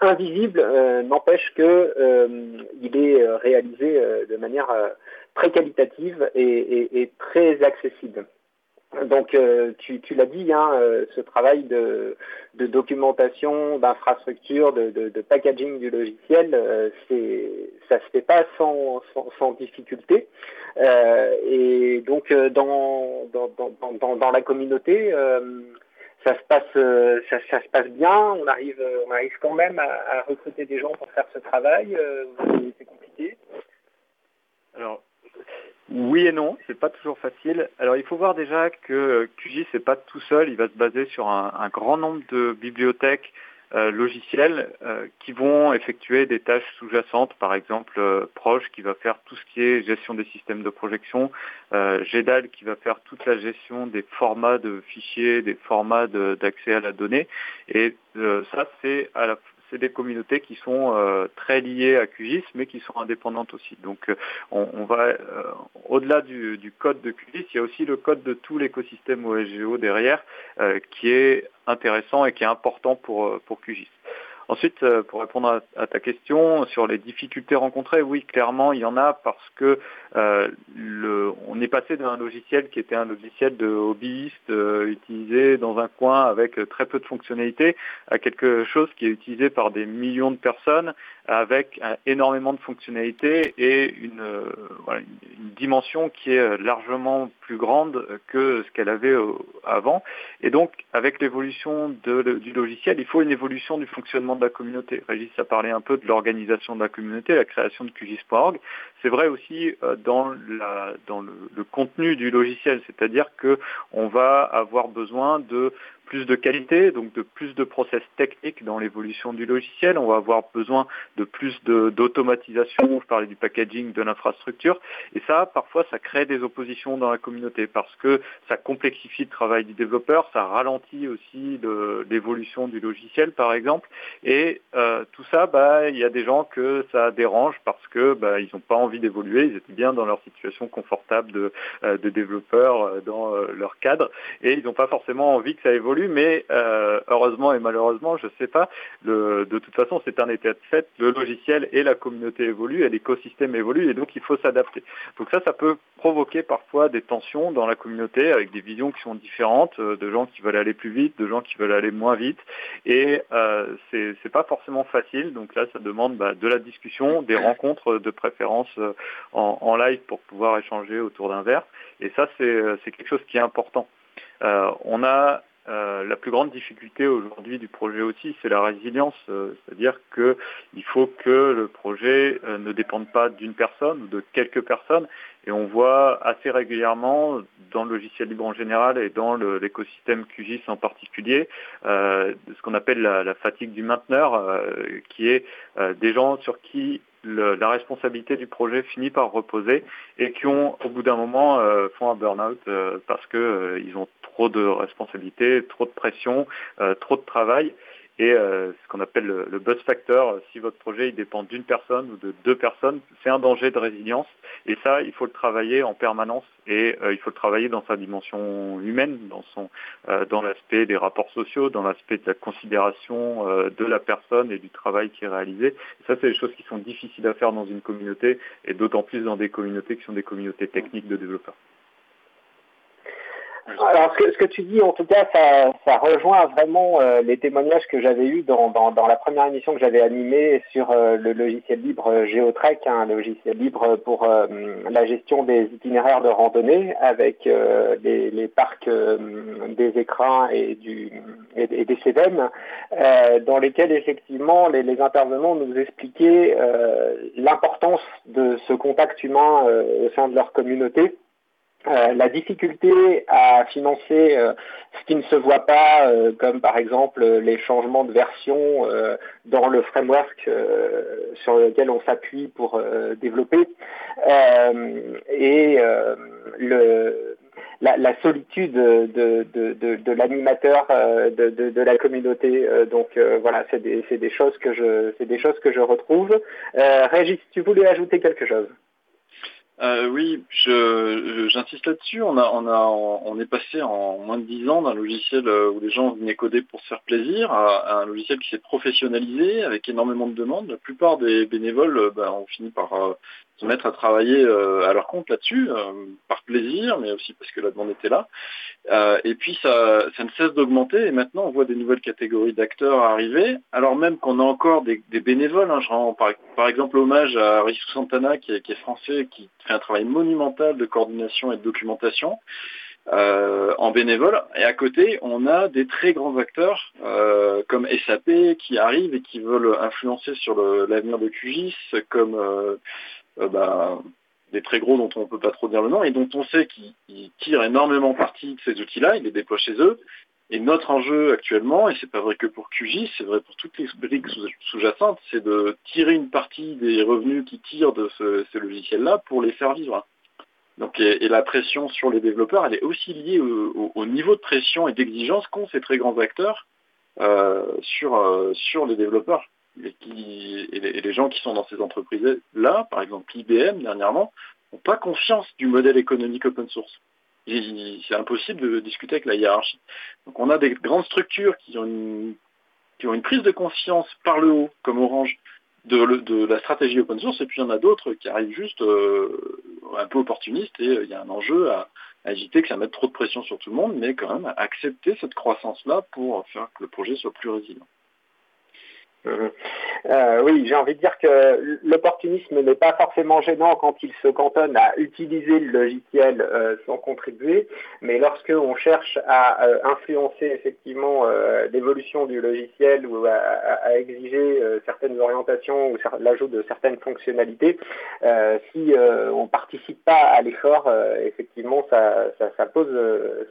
invisible, n'empêche qu'il est réalisé de manière très qualitative et, très accessible. Donc, euh, tu, l'as dit, hein, euh, ce travail de, documentation, d'infrastructure, de, packaging du logiciel, euh, ça se fait pas sans, difficulté. et donc, dans, la communauté, ça se passe, ça, se passe bien. On arrive, on arrive quand même à, recruter des gens pour faire ce travail. c'est compliqué. Alors, oui et non, c'est pas toujours facile. Alors il faut voir déjà que QGIS n'est pas tout seul, il va se baser sur un, grand nombre de bibliothèques euh, logicielles euh, qui vont effectuer des tâches sous-jacentes, par exemple euh, Proche qui va faire tout ce qui est gestion des systèmes de projection, GEDAL qui va faire toute la gestion des formats de fichiers, des formats d'accès à la donnée. Et ça c'est à la c'est des communautés qui sont euh, très liées à QGIS, mais qui sont indépendantes aussi. Donc euh, on, va euh, au-delà du, code de QGIS, il y a aussi le code de tout l'écosystème OSGO derrière, qui est intéressant et qui est important pour, pour QGIS. Ensuite, euh, pour répondre à, ta question sur les difficultés rencontrées, oui, clairement, il y en a parce que euh, on est passé d'un logiciel qui était un logiciel de hobbyiste euh, utilisé dans un coin avec très peu de fonctionnalités à quelque chose qui est utilisé par des millions de personnes avec énormément de fonctionnalités et une, une, dimension qui est largement plus grande que ce qu'elle avait avant. Et donc, avec l'évolution du logiciel, il faut une évolution du fonctionnement de la communauté. Régis a parlé un peu de l'organisation de la communauté, la création de QGIS.org. C'est vrai aussi euh, dans, le, contenu du logiciel, c'est-à-dire qu'on va avoir besoin de plus de qualité, donc de plus de process techniques dans l'évolution du logiciel. On va avoir besoin de plus d'automatisation. Je parlais du packaging de l'infrastructure. Et ça, parfois, ça crée des oppositions dans la communauté parce que ça complexifie le travail du développeur, ça ralentit aussi l'évolution du logiciel, par exemple. Et euh, tout ça, bah, il y a des gens que ça dérange parce que bah, ils n'ont pas envie d'évoluer. Ils étaient bien dans leur situation confortable de, euh, de développeurs euh, dans leur cadre et ils n'ont pas forcément envie que ça évolue mais euh, heureusement et malheureusement, je ne sais pas, de toute façon, c'est un état de fait, le logiciel et la communauté évoluent, et l'écosystème évolue, et donc il faut s'adapter. Donc ça, ça peut provoquer parfois des tensions dans la communauté avec des visions qui sont différentes, euh, de gens qui veulent aller plus vite, de gens qui veulent aller moins vite, et euh, c'est pas forcément facile. Donc là, ça demande bah, de la discussion, des rencontres de préférence euh, en, live pour pouvoir échanger autour d'un verre, et ça, c'est quelque chose qui est important. on a euh, la plus grande difficulté aujourd'hui du projet aussi, c'est la résilience, euh, c'est-à-dire qu'il faut que le projet euh, ne dépende pas d'une personne ou de quelques personnes. Et on voit assez régulièrement dans le logiciel libre en général et dans l'écosystème QGIS en particulier, ce qu'on appelle la, fatigue du mainteneur, qui est des gens sur qui la responsabilité du projet finit par reposer et qui ont au bout d'un moment font un burn-out parce qu'ils ont trop de responsabilités, trop de pression, euh, trop de travail. Et ce qu'on appelle le, le, buzz factor. Si votre projet il dépend d'une personne ou de deux personnes, c'est un danger de résilience. Et ça, il faut le travailler en permanence et il faut le travailler dans sa dimension humaine, dans son, dans l'aspect des rapports sociaux, dans l'aspect de la considération de la personne et du travail qui est réalisé. Et ça, c'est des choses qui sont difficiles à faire dans une communauté et d'autant plus dans des communautés qui sont des communautés techniques de développeurs. Alors, ce que, ce que, tu dis, en tout cas, ça, ça rejoint vraiment euh, les témoignages que j'avais eus dans, dans, dans, la première émission que j'avais animée sur euh, le logiciel libre Geotrek, un hein, logiciel libre pour euh, la gestion des itinéraires de randonnée avec les, les, parcs des écrins et, du, et, et des CEDEM, dans lesquels, effectivement, les, les intervenants nous expliquaient l'importance de ce contact humain au sein de leur communauté euh, la difficulté à financer euh, ce qui ne se voit pas, euh, comme par exemple les changements de version dans le framework sur lequel on s'appuie pour développer, et le, la, la, solitude de, de, de, de l'animateur de, de, la communauté. donc voilà, c'est des, des, choses que je, c'est des choses que je retrouve. Régis, tu voulais ajouter quelque chose? Euh, oui, j'insiste là-dessus. On, a, on, a, on est passé en moins de dix ans d'un logiciel euh, où les gens venaient coder pour se faire plaisir à, un logiciel qui s'est professionnalisé avec énormément de demandes. La plupart des bénévoles euh, ben, ont fini par euh, se mettre à travailler à leur compte là-dessus, par plaisir, mais aussi parce que la demande était là. et puis ça, ça ne cesse d'augmenter et maintenant on voit des nouvelles catégories d'acteurs arriver, alors même qu'on a encore des, bénévoles. Hein. je rends par, par, exemple hommage à Rissou Santana qui est, qui est français, qui fait un travail monumental de coordination et de documentation. Euh, en bénévole. Et à côté, on a des très grands acteurs euh, comme SAP qui arrivent et qui veulent influencer sur l'avenir de QGIS, comme euh, bah, des très gros dont on ne peut pas trop dire le nom et dont on sait qu'ils tirent énormément parti de ces outils-là, ils les déploient chez eux. Et notre enjeu actuellement, et c'est pas vrai que pour QGIS, c'est vrai pour toutes les briques sous-jacentes, c'est de tirer une partie des revenus qui tirent de ce, ces logiciels-là pour les faire vivre. Donc, et, la pression sur les développeurs, elle est aussi liée au, au, niveau de pression et d'exigence qu'ont ces très grands acteurs euh, sur, euh, sur les développeurs. Et, les, et, les, gens qui sont dans ces entreprises-là, par exemple IBM dernièrement, n'ont pas confiance du modèle économique open source c'est impossible de discuter avec la hiérarchie. Donc on a des grandes structures qui ont une, qui ont une prise de conscience par le haut, comme Orange, de, la stratégie open source, et puis il y en a d'autres qui arrivent juste euh, un peu opportunistes, et euh, il y a un enjeu à, à, éviter que ça mette trop de pression sur tout le monde, mais quand même à accepter cette croissance-là pour faire que le projet soit plus résilient. Mhm. Euh, oui, j'ai envie de dire que l'opportunisme n'est pas forcément gênant quand il se cantonne à utiliser le logiciel euh, sans contribuer, mais lorsque on cherche à euh, influencer effectivement euh, l'évolution du logiciel ou à, exiger euh, certaines orientations ou l'ajout de certaines fonctionnalités, euh, si on participe pas à l'effort, effectivement, ça, pose,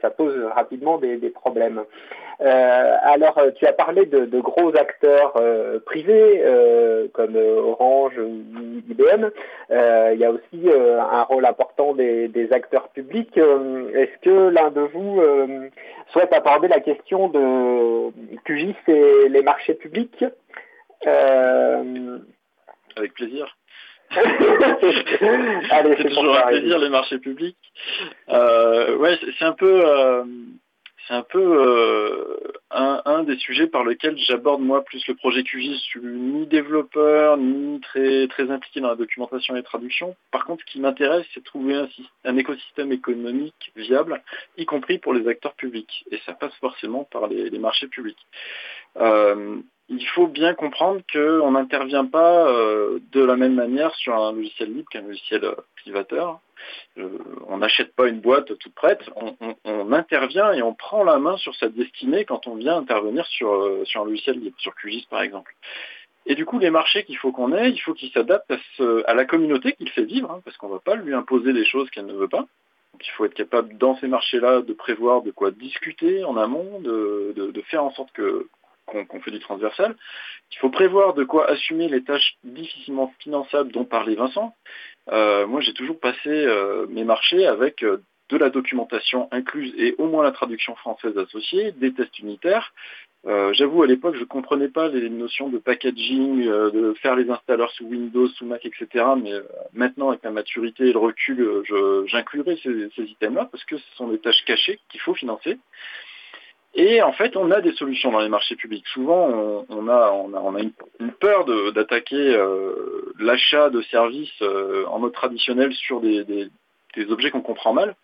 ça pose rapidement des, problèmes. alors, tu as parlé de gros acteurs euh, privés euh, comme euh, Orange ou IBM. il y a aussi un rôle important des, des acteurs publics. Est-ce que l'un de vous souhaite aborder la question de QGIS et les marchés publics? Avec plaisir. Allez, c'est toujours un plaisir les marchés publics. Euh, ouais, c'est un peu, euh, c'est un peu euh, un, des sujets par lesquels j'aborde moi plus le projet QGIS. Je suis ni développeur, ni très, très impliqué dans la documentation et la traduction. Par contre, ce qui m'intéresse, c'est trouver un, écosystème économique viable, y compris pour les acteurs publics. Et ça passe forcément par les, marchés publics. Euh, il faut bien comprendre qu'on n'intervient pas euh, de la même manière sur un logiciel libre qu'un logiciel privateur. Euh, on n'achète pas une boîte toute prête, on, intervient et on prend la main sur sa destinée quand on vient intervenir sur, euh, sur un logiciel libre, sur QGIS par exemple. Et du coup, les marchés qu'il faut qu'on ait, il faut qu'ils s'adaptent à, la communauté qu'il fait vivre, hein, parce qu'on ne va pas lui imposer des choses qu'elle ne veut pas. Donc il faut être capable dans ces marchés-là de prévoir de quoi discuter en amont, de faire en sorte que qu'on qu fait du transversal. Il faut prévoir de quoi assumer les tâches difficilement finançables dont parlait Vincent. Euh, moi, j'ai toujours passé euh, mes marchés avec euh, de la documentation incluse et au moins la traduction française associée, des tests unitaires J'avoue, à l'époque, je ne comprenais pas les notions de packaging, de faire les installeurs sous Windows, sous Mac, etc. Mais maintenant, avec la maturité et le recul, j'inclurai ces, ces items-là parce que ce sont des tâches cachées qu'il faut financer. Et en fait, on a des solutions dans les marchés publics. Souvent, on, a, on a, une, peur d'attaquer euh, l'achat de services euh, en mode traditionnel sur des, objets qu'on comprend mal.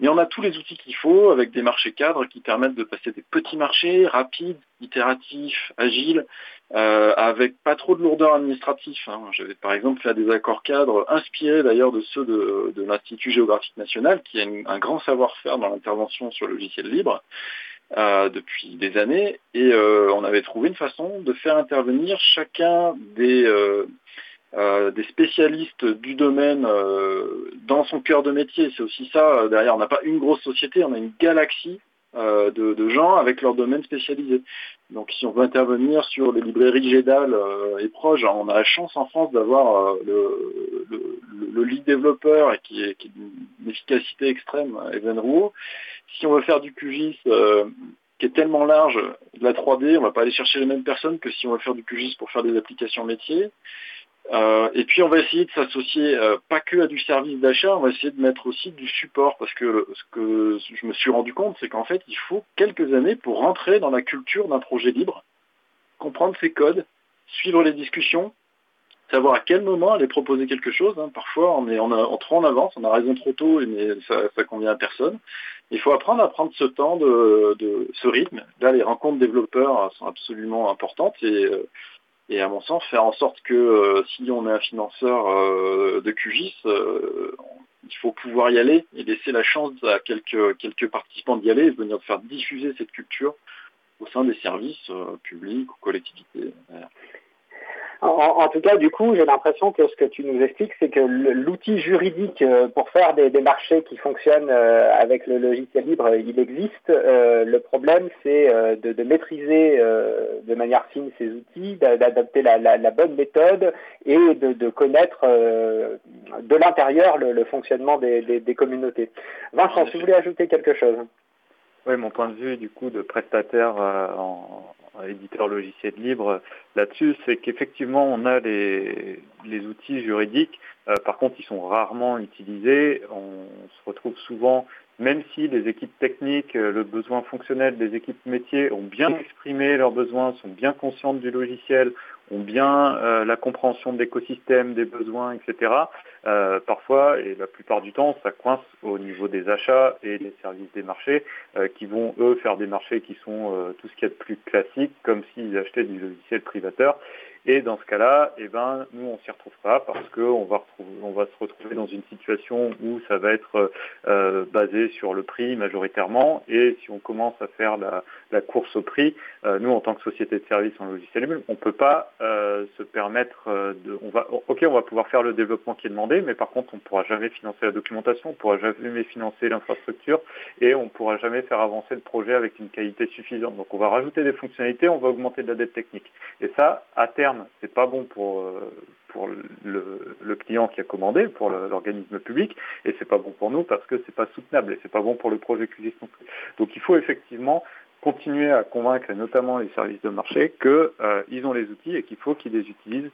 Mais on a tous les outils qu'il faut avec des marchés cadres qui permettent de passer des petits marchés rapides, itératifs, agiles, euh, avec pas trop de lourdeur administrative. Hein. J'avais par exemple fait des accords cadres inspirés d'ailleurs de ceux de, l'Institut géographique national qui a un grand savoir-faire dans l'intervention sur le logiciel libre euh, depuis des années, et euh, on avait trouvé une façon de faire intervenir chacun des, euh, des spécialistes du domaine dans son cœur de métier. C'est aussi ça, derrière, on n'a pas une grosse société, on a une galaxie euh, de, gens avec leur domaine spécialisé. Donc si on veut intervenir sur les librairies GEDAL euh, et proches, on a la chance en France d'avoir euh, le, lead développeur qui est, d'une efficacité extrême, Evan Rouault. Si on veut faire du QGIS qui est tellement large, de la 3D, on va pas aller chercher les mêmes personnes que si on veut faire du QGIS pour faire des applications métiers. Euh, et puis on va essayer de s'associer euh, pas que à du service d'achat, on va essayer de mettre aussi du support parce que ce que je me suis rendu compte, c'est qu'en fait il faut quelques années pour rentrer dans la culture d'un projet libre, comprendre ses codes, suivre les discussions, savoir à quel moment aller proposer quelque chose. Hein. Parfois on est en, trop en avance, on a raison trop tôt, mais ça, ça convient à personne. Il faut apprendre à prendre ce temps de, ce rythme. Là, les rencontres développeurs sont absolument importantes et euh, et à mon sens, faire en sorte que euh, si on est un financeur euh, de QGIS, euh, il faut pouvoir y aller et laisser la chance à quelques, quelques participants d'y aller et venir faire diffuser cette culture au sein des services publics ou collectivités. En, tout cas, du coup, j'ai l'impression que ce que tu nous expliques, c'est que l'outil juridique euh, pour faire des, marchés qui fonctionnent euh, avec le logiciel libre, il existe. Euh, le problème, c'est de, maîtriser de manière fine ces outils, d'adapter la, bonne méthode et de, connaître de l'intérieur le, fonctionnement des, communautés. Vincent, si vous voulez ajouter quelque chose. Oui, mon point de vue du coup de prestataire en, éditeur logiciel libre là-dessus, c'est qu'effectivement on a les, les outils juridiques, euh, par contre ils sont rarement utilisés, on se retrouve souvent, même si les équipes techniques, euh, le besoin fonctionnel des équipes métiers ont bien exprimé leurs besoins, sont bien conscientes du logiciel, ont bien euh, la compréhension de l'écosystème, des besoins, etc. Euh, parfois, et la plupart du temps, ça coince au niveau des achats et des services des marchés, euh, qui vont, eux, faire des marchés qui sont tout ce qu'il y a de plus classique, comme s'ils achetaient du logiciel privateur. Et dans ce cas-là, eh ben, nous, on s'y retrouve pas parce qu'on va, va se retrouver dans une situation où ça va être euh, basé sur le prix majoritairement. Et si on commence à faire la, course au prix, euh, nous, en tant que société de services en logiciel libre, on peut pas euh, se permettre de... On va, ok, on va pouvoir faire le développement qui est demandé, mais par contre, on ne pourra jamais financer la documentation, on ne pourra jamais financer l'infrastructure et on ne pourra jamais faire avancer le projet avec une qualité suffisante. Donc, on va rajouter des fonctionnalités, on va augmenter de la dette technique. Et ça, à terme, c'est pas bon pour, euh, pour le, client qui a commandé, pour l'organisme public, et c'est pas bon pour nous parce que c'est pas soutenable et c'est pas bon pour le projet non plus. Donc il faut effectivement continuer à convaincre, notamment les services de marché, qu'ils euh, ont les outils et qu'il faut qu'ils les utilisent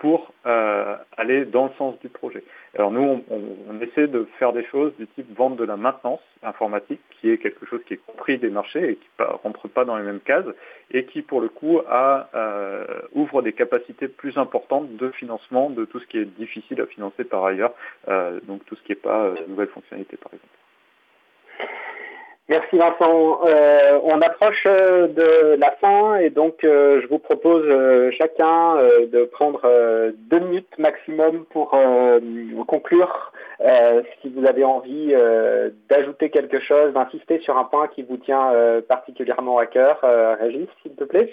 pour euh, aller dans le sens du projet. Alors nous, on, essaie de faire des choses du type vente de la maintenance informatique, qui est quelque chose qui est compris des marchés et qui ne rentre pas dans les mêmes cases, et qui pour le coup a, euh, ouvre des capacités plus importantes de financement de tout ce qui est difficile à financer par ailleurs, euh, donc tout ce qui n'est pas nouvelles fonctionnalités par exemple. Merci Vincent. Euh, on approche euh, de la fin et donc euh, je vous propose chacun de prendre deux minutes maximum pour conclure. si vous avez envie d'ajouter quelque chose, d'insister sur un point qui vous tient particulièrement à cœur, Régis, s'il te plaît.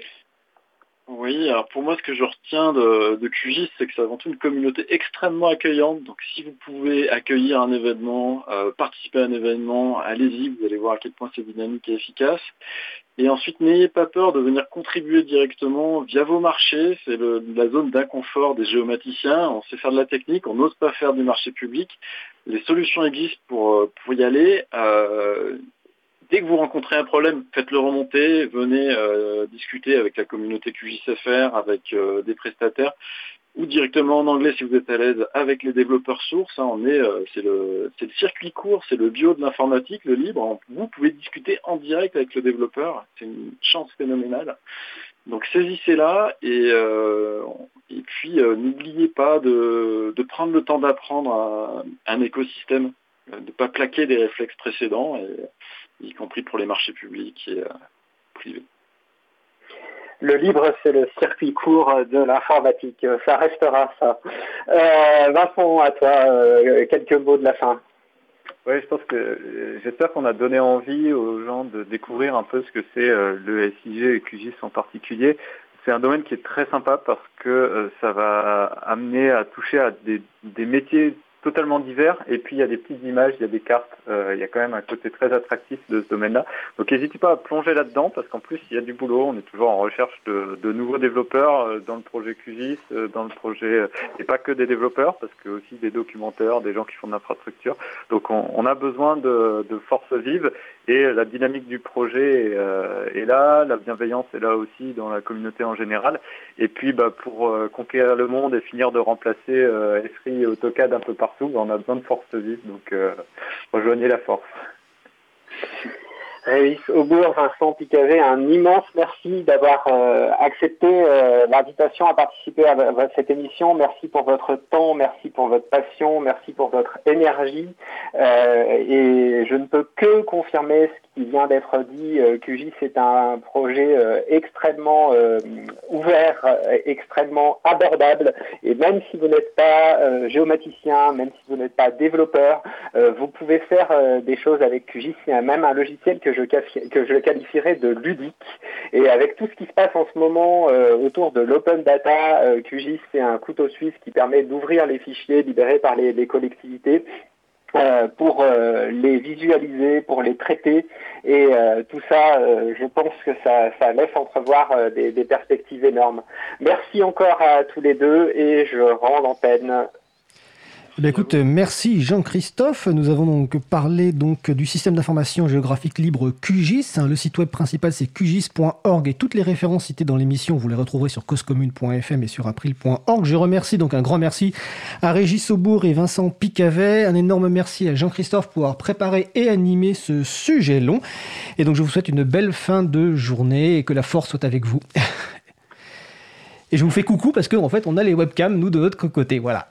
Oui, alors pour moi, ce que je retiens de, de QGIS, c'est que c'est avant tout une communauté extrêmement accueillante. Donc si vous pouvez accueillir un événement, euh, participer à un événement, allez-y, vous allez voir à quel point c'est dynamique et efficace. Et ensuite, n'ayez pas peur de venir contribuer directement via vos marchés. C'est la zone d'inconfort des géomaticiens. On sait faire de la technique, on n'ose pas faire du marché public. Les solutions existent pour, euh, pour y aller. Euh, dès que vous rencontrez un problème, faites-le remonter, venez discuter avec la communauté QJSFR, avec des prestataires ou directement en anglais si vous êtes à l'aise avec les développeurs sources. Hein, on est, c'est le, le, circuit court, c'est le bio de l'informatique, le libre. Vous pouvez discuter en direct avec le développeur. C'est une chance phénoménale. Donc saisissez-la et, euh, et puis euh, n'oubliez pas de, de, prendre le temps d'apprendre un, écosystème, de ne pas plaquer des réflexes précédents, et, y compris pour les marchés publics et euh, privés. Le libre, c'est le circuit court de l'informatique. Ça restera ça. Euh, Vincent, à toi, quelques mots de la fin. Oui, je pense que euh, j'espère qu'on a donné envie aux gens de découvrir un peu ce que c'est euh, le SIG et QGIS en particulier. C'est un domaine qui est très sympa parce que euh, ça va amener à toucher à des, des métiers totalement divers. Et puis il y a des petites images, il y a des cartes, euh, il y a quand même un côté très attractif de ce domaine-là. Donc n'hésitez pas à plonger là-dedans parce qu'en plus il y a du boulot. On est toujours en recherche de, nouveaux développeurs euh, dans le projet QGIS, euh, dans le projet et pas que des développeurs parce que aussi des documentaires, des gens qui font de l'infrastructure. Donc on, on, a besoin de, de forces vives et la dynamique du projet est, est, là, la bienveillance est là aussi dans la communauté en général. Et puis bah, pour conquérir le monde et finir de remplacer Esri et AutoCAD un peu partout on a besoin de force vive, donc euh, rejoignez la force. Révis Aubourg, Vincent Picavet, un immense merci d'avoir euh, accepté euh, l'invitation à participer à, cette émission. Merci pour votre temps, merci pour votre passion, merci pour votre énergie. et je ne peux que confirmer ce il vient d'être dit, euh, QGIS est un projet euh, extrêmement euh, ouvert, extrêmement abordable. Et même si vous n'êtes pas géomaticien, même si vous n'êtes pas développeur, vous pouvez faire des choses avec QGIS. C'est même un logiciel que que je qualifierais de ludique. Et avec tout ce qui se passe en ce moment autour de l'open data, QGIS c'est un couteau suisse qui permet d'ouvrir les fichiers libérés par les, collectivités euh, pour euh, les visualiser, pour les traiter. Et euh, tout ça, je pense que ça, ça laisse entrevoir des, des, perspectives énormes. Merci encore à tous les deux et je rends l'antenne eh écoute, merci Jean-Christophe. Nous avons donc parlé donc du système d'information géographique libre QGIS. Le site web principal c'est qgis.org et toutes les références citées dans l'émission, vous les retrouverez sur causecommune.fm et sur april.org. Je remercie donc un grand merci à Régis Aubourg et Vincent Picavet. Un énorme merci à Jean-Christophe pour avoir préparé et animé ce sujet long. Et donc je vous souhaite une belle fin de journée et que la force soit avec vous. et je vous fais coucou parce qu'en fait on a les webcams nous de notre côté. Voilà.